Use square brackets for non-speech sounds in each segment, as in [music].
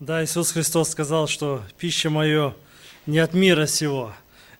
Да, Иисус Христос сказал, что пища мое не от мира сего.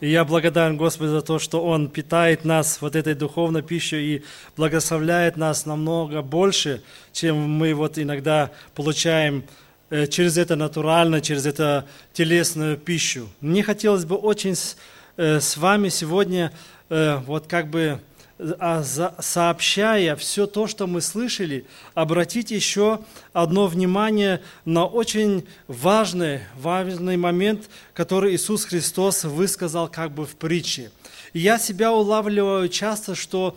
И я благодарен Господу за то, что Он питает нас вот этой духовной пищей и благословляет нас намного больше, чем мы вот иногда получаем э, через это натурально, через это телесную пищу. Мне хотелось бы очень с, э, с вами сегодня э, вот как бы сообщая все то, что мы слышали, обратить еще одно внимание на очень важный, важный момент, который Иисус Христос высказал как бы в притче. И я себя улавливаю часто, что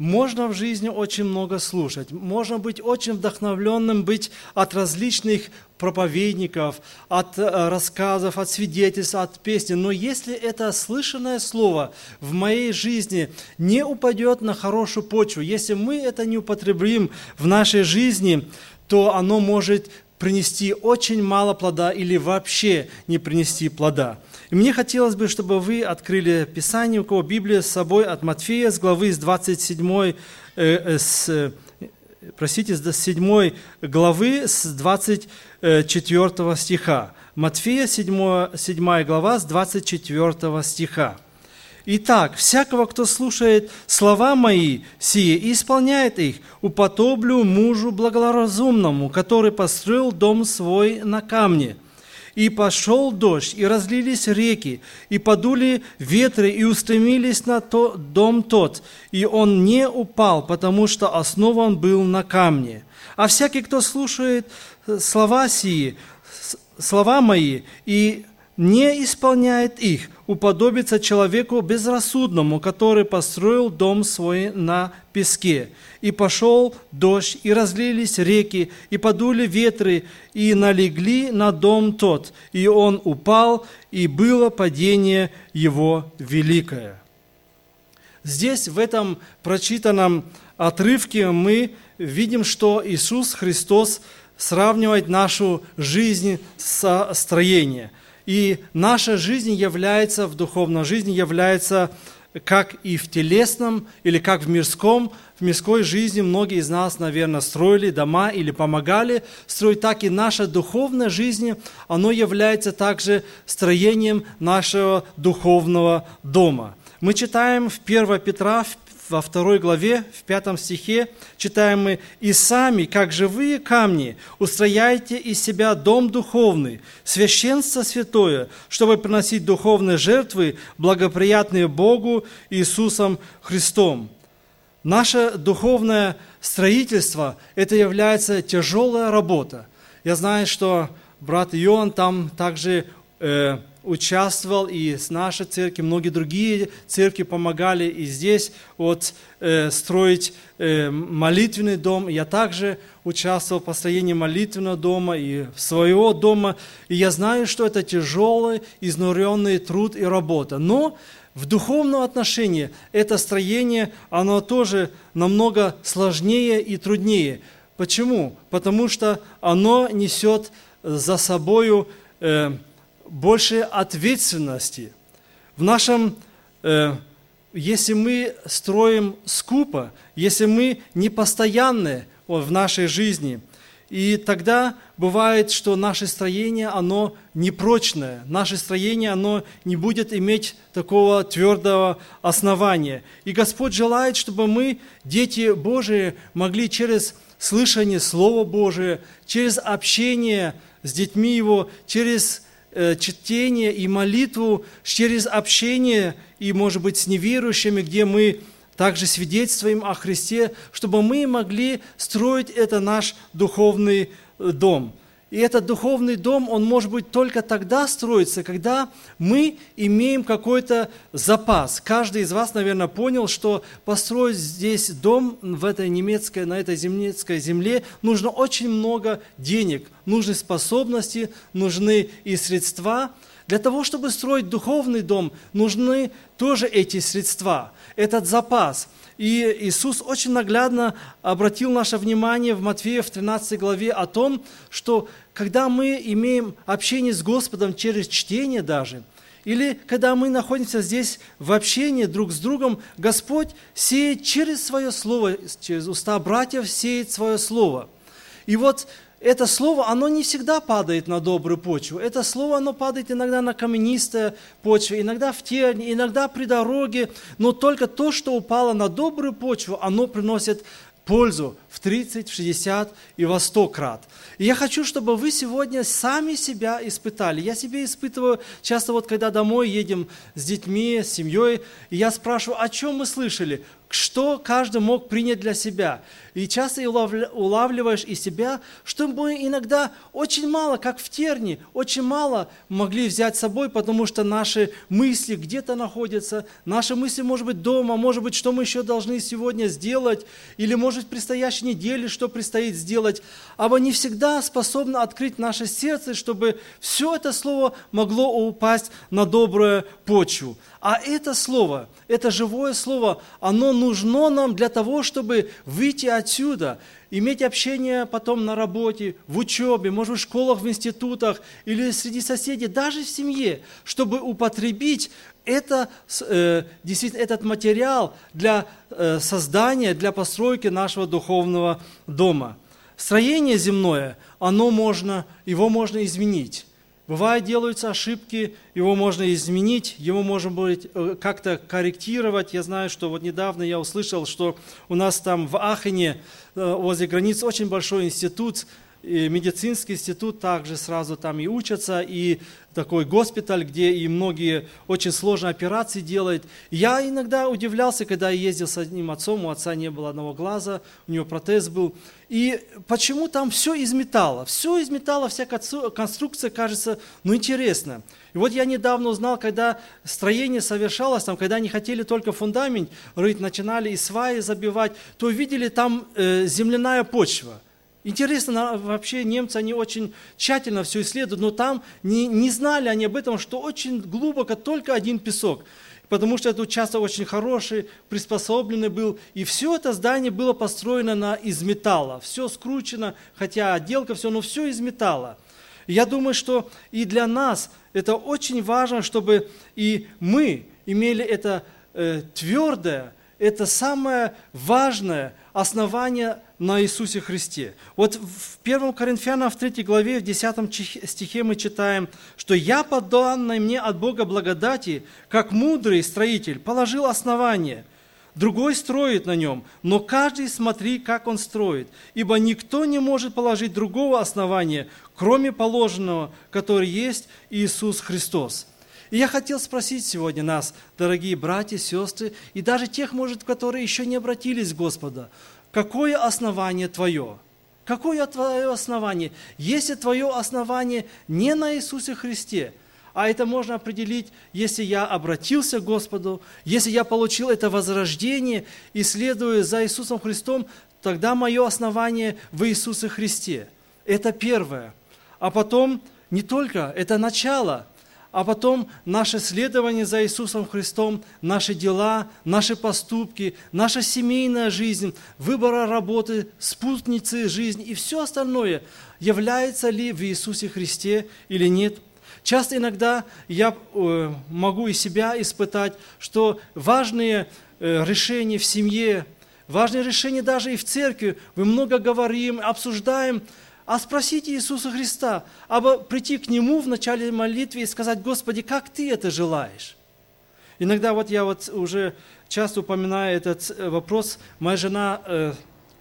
можно в жизни очень много слушать, можно быть очень вдохновленным, быть от различных проповедников, от э, рассказов, от свидетельств, от песни. Но если это слышанное слово в моей жизни не упадет на хорошую почву, если мы это не употребим в нашей жизни, то оно может принести очень мало плода или вообще не принести плода. И мне хотелось бы, чтобы вы открыли Писание, у кого Библия с собой от Матфея, с главы с 27, э, э, с, простите, с 7 главы, с 24 стиха. Матфея 7, 7 глава с 24 стиха. Итак, всякого, кто слушает слова мои сие и исполняет их, уподоблю мужу благоразумному, который построил дом свой на камне – и пошел дождь, и разлились реки, и подули ветры, и устремились на то, дом тот, и он не упал, потому что основан был на камне. А всякий, кто слушает слова сии, слова мои, и не исполняет их, уподобится человеку безрассудному, который построил дом свой на песке. И пошел дождь, и разлились реки, и подули ветры, и налегли на дом тот, и он упал, и было падение его великое. Здесь, в этом прочитанном отрывке, мы видим, что Иисус Христос сравнивает нашу жизнь со строением – и наша жизнь является, в духовной жизни является как и в телесном, или как в мирском, в мирской жизни многие из нас, наверное, строили дома или помогали строить, так и наша духовная жизнь, оно является также строением нашего духовного дома. Мы читаем в 1 Петра, в во второй главе, в пятом стихе, читаем мы, «И сами, как живые камни, устрояйте из себя дом духовный, священство святое, чтобы приносить духовные жертвы, благоприятные Богу Иисусом Христом». Наше духовное строительство – это является тяжелая работа. Я знаю, что брат Иоанн там также э, участвовал, и с нашей церкви, многие другие церкви помогали и здесь вот э, строить э, молитвенный дом. Я также участвовал в построении молитвенного дома и своего дома, и я знаю, что это тяжелый, изнуренный труд и работа. Но в духовном отношении это строение, оно тоже намного сложнее и труднее. Почему? Потому что оно несет за собою э, больше ответственности. В нашем, э, если мы строим скупо, если мы непостоянны в нашей жизни, и тогда бывает, что наше строение, оно непрочное, наше строение, оно не будет иметь такого твердого основания. И Господь желает, чтобы мы, дети Божии, могли через слышание Слова Божия, через общение с детьми Его, через чтение и молитву через общение и, может быть, с неверующими, где мы также свидетельствуем о Христе, чтобы мы могли строить это наш духовный э, дом. И этот духовный дом, он может быть только тогда строится, когда мы имеем какой-то запас. Каждый из вас, наверное, понял, что построить здесь дом в этой немецкой, на этой немецкой земле нужно очень много денег, нужны способности, нужны и средства. Для того, чтобы строить духовный дом, нужны тоже эти средства, этот запас – и Иисус очень наглядно обратил наше внимание в Матфея в 13 главе о том, что когда мы имеем общение с Господом через чтение даже, или когда мы находимся здесь в общении друг с другом, Господь сеет через свое слово, через уста братьев сеет свое слово. И вот это слово, оно не всегда падает на добрую почву. Это слово, оно падает иногда на каменистую почву, иногда в терни, иногда при дороге. Но только то, что упало на добрую почву, оно приносит пользу в 30, в 60 и во 100 крат. И я хочу, чтобы вы сегодня сами себя испытали. Я себе испытываю часто вот, когда домой едем с детьми, с семьей, и я спрашиваю, о чем мы слышали? Что каждый мог принять для себя. И часто улавливаешь из себя, что мы иногда очень мало, как в терне, очень мало могли взять с собой, потому что наши мысли где-то находятся, наши мысли, может быть, дома, может быть, что мы еще должны сегодня сделать, или, может, в предстоящей неделе, что предстоит сделать. Ибо не всегда способны открыть наше сердце, чтобы все это слово могло упасть на добрую почву. А это слово, это живое слово, оно нужно нам для того, чтобы выйти отсюда, иметь общение потом на работе, в учебе, может в школах, в институтах или среди соседей, даже в семье, чтобы употребить это, э, действительно, этот материал для э, создания, для постройки нашего духовного дома. Строение земное, оно можно, его можно изменить. Бывает, делаются ошибки, его можно изменить, его можно будет э, как-то корректировать. Я знаю, что вот недавно я услышал, что у нас там в Ахене, э, возле границ, очень большой институт, и медицинский институт также сразу там и учатся, и такой госпиталь, где и многие очень сложные операции делают. Я иногда удивлялся, когда я ездил с одним отцом, у отца не было одного глаза, у него протез был. И почему там все из металла? Все из металла, вся конструкция кажется, ну, интересно. И вот я недавно узнал, когда строение совершалось, там, когда они хотели только фундамент рыть, начинали и сваи забивать, то видели там э, земляная почва – Интересно, вообще немцы, они очень тщательно все исследуют, но там не, не знали они об этом, что очень глубоко только один песок. Потому что этот участок очень хороший, приспособленный был. И все это здание было построено на, из металла. Все скручено, хотя отделка, все, но все из металла. Я думаю, что и для нас это очень важно, чтобы и мы имели это э, твердое, это самое важное основание на Иисусе Христе. Вот в 1 Коринфянам в 3 главе, в 10 стихе мы читаем, что «Я по данной мне от Бога благодати, как мудрый строитель, положил основание, другой строит на нем, но каждый смотри, как он строит, ибо никто не может положить другого основания, кроме положенного, который есть Иисус Христос». И я хотел спросить сегодня нас, дорогие братья, сестры, и даже тех, может, которые еще не обратились к Господу, какое основание твое? Какое твое основание? Если твое основание не на Иисусе Христе, а это можно определить, если я обратился к Господу, если я получил это возрождение и следую за Иисусом Христом, тогда мое основание в Иисусе Христе. Это первое. А потом не только, это начало – а потом наше следование за Иисусом Христом, наши дела, наши поступки, наша семейная жизнь, выбора работы, спутницы жизни и все остальное, является ли в Иисусе Христе или нет. Часто иногда я э, могу и себя испытать, что важные э, решения в семье, важные решения даже и в церкви, мы много говорим, обсуждаем, а спросите Иисуса Христа, а прийти к Нему в начале молитвы и сказать, Господи, как Ты это желаешь? Иногда вот я вот уже часто упоминаю этот э, вопрос. Моя жена э,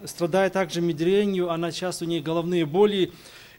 страдает также мигренью, она часто у нее головные боли.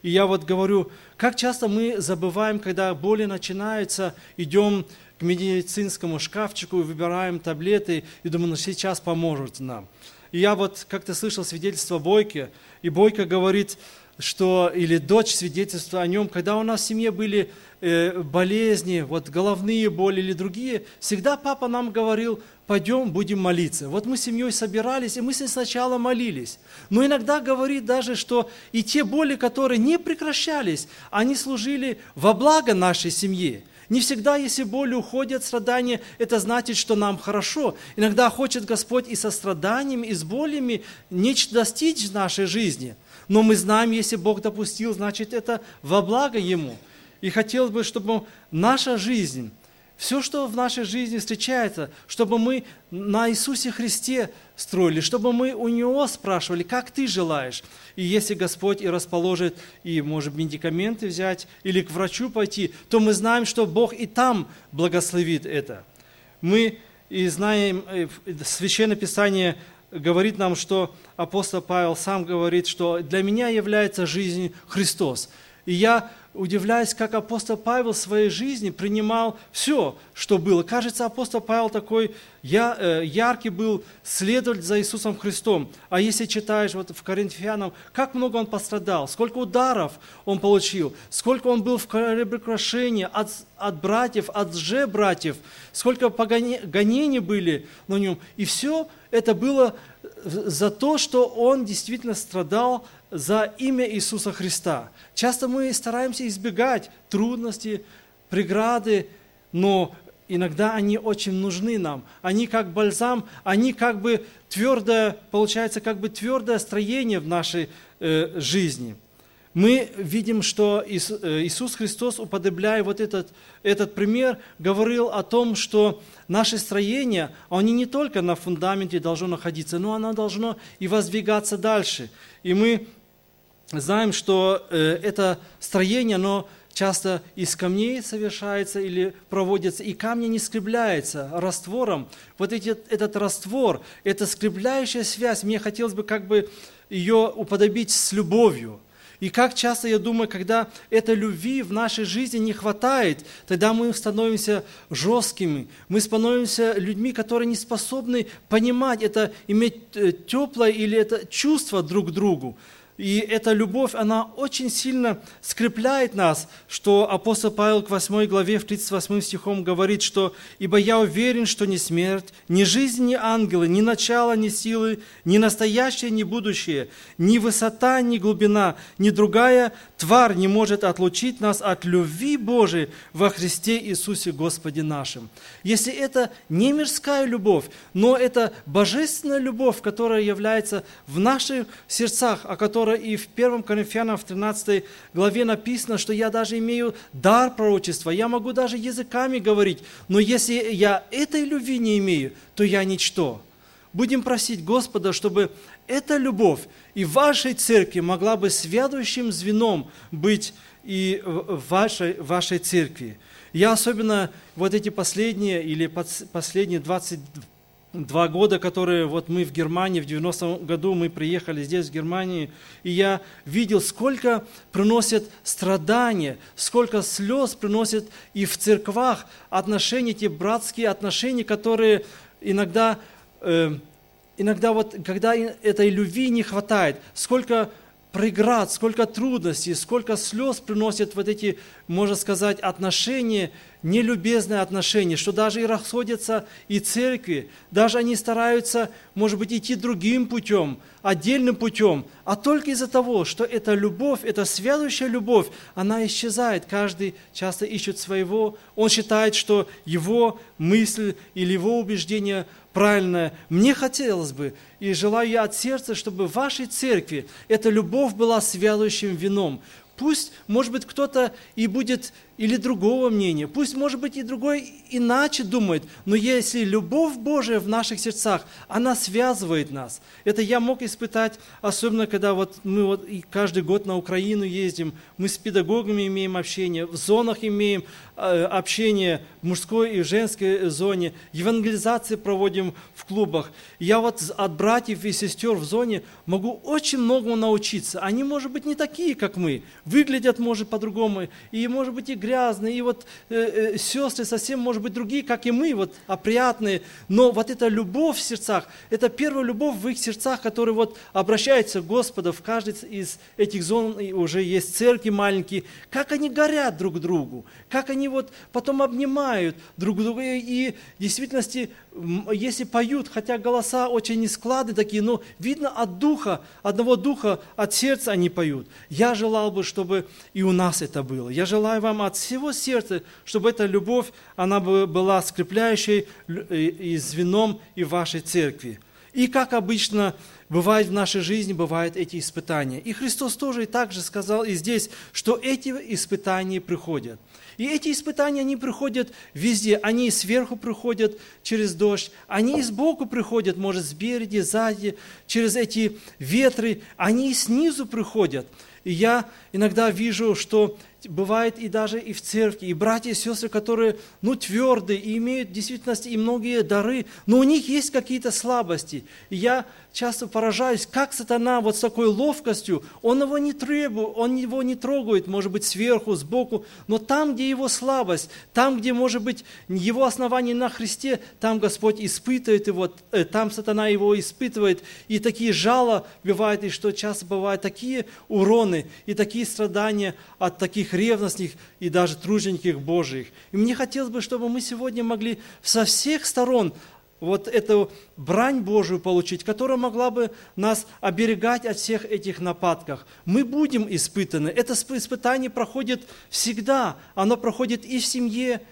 И я вот говорю, как часто мы забываем, когда боли начинаются, идем к медицинскому шкафчику выбираем таблеты и думаем, ну сейчас поможет нам. И я вот как-то слышал свидетельство Бойки, и Бойка говорит, что, или дочь свидетельство о нем, когда у нас в семье были э, болезни, вот головные боли или другие, всегда папа нам говорил, пойдем, будем молиться. Вот мы с семьей собирались, и мы сначала молились. Но иногда говорит даже, что и те боли, которые не прекращались, они служили во благо нашей семье. Не всегда, если боли уходят, страдания, это значит, что нам хорошо. Иногда хочет Господь и со страданиями, и с болями нечто достичь в нашей жизни – но мы знаем, если Бог допустил, значит это во благо Ему. И хотелось бы, чтобы наша жизнь все, что в нашей жизни встречается, чтобы мы на Иисусе Христе строили, чтобы мы у Него спрашивали, как Ты желаешь. И если Господь и расположит, и, может, медикаменты взять, или к врачу пойти, то мы знаем, что Бог и там благословит это. Мы и знаем, э, Священное Писание говорит нам, что апостол Павел сам говорит, что для меня является жизнь Христос. И я удивляюсь, как апостол Павел в своей жизни принимал все, что было. Кажется, апостол Павел такой э, яркий был следовать за Иисусом Христом. А если читаешь вот в Коринфянам, как много он пострадал, сколько ударов он получил, сколько он был в кораблекрушении от, от братьев, от же-братьев, сколько гонений были на нем. И все это было за то, что он действительно страдал за имя Иисуса Христа. Часто мы стараемся избегать трудностей, преграды, но иногда они очень нужны нам. Они как бальзам, они как бы твердое, получается, как бы твердое строение в нашей э, жизни. Мы видим, что э, Иисус Христос, уподобляя вот этот, этот пример, говорил о том, что наше строение, они не только на фундаменте должно находиться, но оно должно и воздвигаться дальше. И мы знаем, что э, это строение, оно часто из камней совершается или проводится, и камни не скрепляются раствором. Вот эти, этот раствор, эта скрепляющая связь, мне хотелось бы как бы ее уподобить с любовью. И как часто я думаю, когда этой любви в нашей жизни не хватает, тогда мы становимся жесткими, мы становимся людьми, которые не способны понимать это, иметь э, теплое или это чувство друг к другу. И эта любовь, она очень сильно скрепляет нас, что апостол Павел к 8 главе, в 38 стихом говорит, что «Ибо я уверен, что ни смерть, ни жизнь, ни ангелы, ни начало, ни силы, ни настоящее, ни будущее, ни высота, ни глубина, ни другая тварь не может отлучить нас от любви Божией во Христе Иисусе Господе нашим». Если это не мирская любовь, но это божественная любовь, которая является в наших сердцах, о которой которой и в 1 Коринфянам в 13 главе написано, что я даже имею дар пророчества, я могу даже языками говорить, но если я этой любви не имею, то я ничто. Будем просить Господа, чтобы эта любовь и в вашей церкви могла бы связующим звеном быть и в вашей, вашей церкви. Я особенно вот эти последние или последние 20 два года, которые вот мы в Германии, в 90-м году мы приехали здесь, в Германии, и я видел, сколько приносят страдания, сколько слез приносят и в церквах отношения, те братские отношения, которые иногда, э, иногда вот, когда этой любви не хватает, сколько преград, сколько трудностей, сколько слез приносят вот эти, можно сказать, отношения, нелюбезные отношения, что даже и расходятся и церкви, даже они стараются, может быть, идти другим путем, отдельным путем, а только из-за того, что эта любовь, эта связующая любовь, она исчезает. Каждый часто ищет своего, он считает, что его мысль или его убеждение правильное. Мне хотелось бы, и желаю я от сердца, чтобы в вашей церкви эта любовь была связующим вином. Пусть, может быть, кто-то и будет или другого мнения, пусть, может быть, и другой иначе думает, но если любовь Божия в наших сердцах, она связывает нас. Это я мог испытать, особенно когда вот мы вот и каждый год на Украину ездим, мы с педагогами имеем общение, в зонах имеем э, общение в мужской и женской зоне, евангелизации проводим в клубах. Я вот от братьев и сестер в зоне могу очень многому научиться. Они, может быть, не такие, как мы, выглядят, может, по-другому, и, может быть, и грязные, и вот э, э, сестры совсем, может быть, другие, как и мы, вот опрятные, но вот эта любовь в сердцах, это первая любовь в их сердцах, которая вот обращается к Господу в каждой из этих зон, уже есть церкви маленькие, как они горят друг другу, как они вот потом обнимают друг друга, и в действительности, если поют, хотя голоса очень нескладные такие, но видно от духа, одного духа, от сердца они поют. Я желал бы, чтобы и у нас это было. Я желаю вам от всего сердца, чтобы эта любовь, она была скрепляющей и звеном и вашей церкви. И как обычно бывает в нашей жизни, бывают эти испытания. И Христос тоже и так же сказал и здесь, что эти испытания приходят. И эти испытания, они приходят везде. Они сверху приходят через дождь, они и сбоку приходят, может, спереди, сзади, через эти ветры, они и снизу приходят. И я иногда вижу, что бывает и даже и в церкви, и братья и сестры, которые, ну, твердые, и имеют в действительности и многие дары, но у них есть какие-то слабости. И я часто поражаюсь, как сатана вот с такой ловкостью, он его не требует, он его не трогает, может быть, сверху, сбоку, но там, где его слабость, там, где, может быть, его основание на Христе, там Господь испытывает его, э, там сатана его испытывает, и такие жало бывают, и что часто бывают такие уроны, и такие страдания от таких ревностных и даже тружеников Божьих. И мне хотелось бы, чтобы мы сегодня могли со всех сторон вот эту брань Божию получить, которая могла бы нас оберегать от всех этих нападков. Мы будем испытаны. Это испытание проходит всегда. Оно проходит и в семье,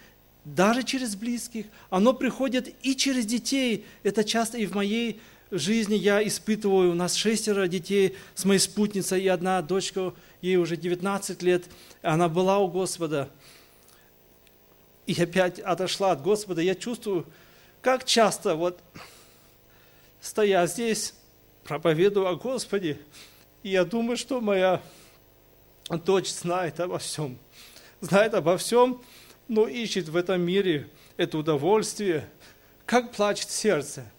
даже через близких. Оно приходит и через детей. Это часто и в моей жизни я испытываю. У нас шестеро детей с моей спутницей и одна дочка, ей уже 19 лет. Она была у Господа. И опять отошла от Господа. Я чувствую, как часто вот стоя здесь, проповедую о Господе, и я думаю, что моя дочь знает обо всем. Знает обо всем, но ищет в этом мире это удовольствие. Как плачет сердце.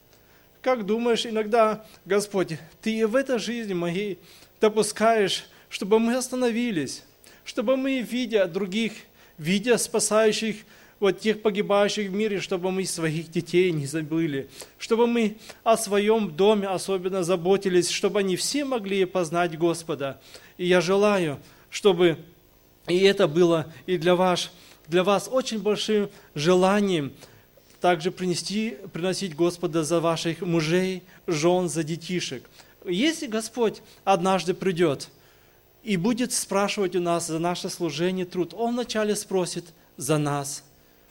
Как думаешь иногда, Господь, Ты в этой жизни моей допускаешь, чтобы мы остановились, чтобы мы, видя других, видя спасающих вот тех погибающих в мире, чтобы мы своих детей не забыли, чтобы мы о своем доме особенно заботились, чтобы они все могли познать Господа. И я желаю, чтобы и это было и для вас, для вас очень большим желанием также принести, приносить Господа за ваших мужей, жен, за детишек. Если Господь однажды придет и будет спрашивать у нас за наше служение труд, Он вначале спросит за нас –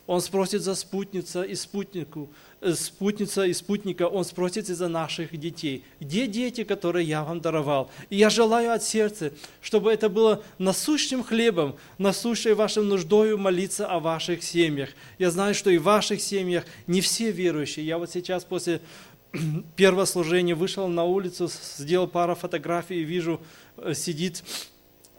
он спросит за спутница и спутнику, спутница и спутника, Он спросит и за наших детей. Где дети, которые я вам даровал? И я желаю от сердца, чтобы это было насущным хлебом, насущей вашим нуждою молиться о ваших семьях. Я знаю, что и в ваших семьях не все верующие. Я вот сейчас после [clears throat] первого служения вышел на улицу, сделал пару фотографий и вижу, э, сидит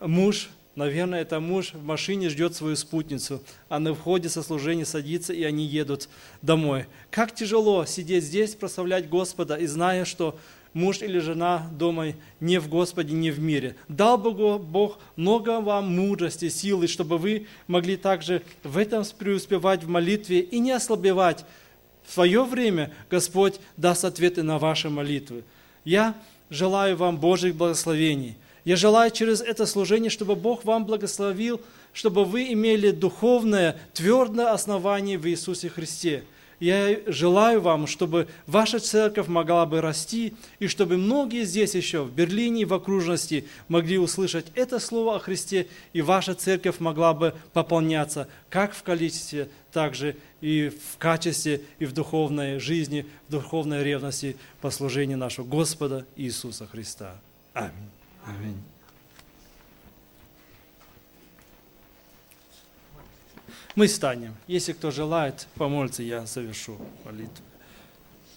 муж Наверное, это муж в машине ждет свою спутницу, а на входе со служения садится, и они едут домой. Как тяжело сидеть здесь, прославлять Господа, и зная, что муж или жена дома не в Господе, не в мире. Дал Богу Бог много вам мудрости, силы, чтобы вы могли также в этом преуспевать в молитве и не ослабевать. В свое время Господь даст ответы на ваши молитвы. Я желаю вам Божьих благословений – я желаю через это служение, чтобы Бог вам благословил, чтобы вы имели духовное, твердое основание в Иисусе Христе. Я желаю вам, чтобы ваша церковь могла бы расти, и чтобы многие здесь еще, в Берлине и в окружности, могли услышать это слово о Христе, и ваша церковь могла бы пополняться как в количестве, так же и в качестве, и в духовной жизни, в духовной ревности по служению нашего Господа Иисуса Христа. Аминь. Аминь. Мы станем. Если кто желает помолиться, я завершу молитву.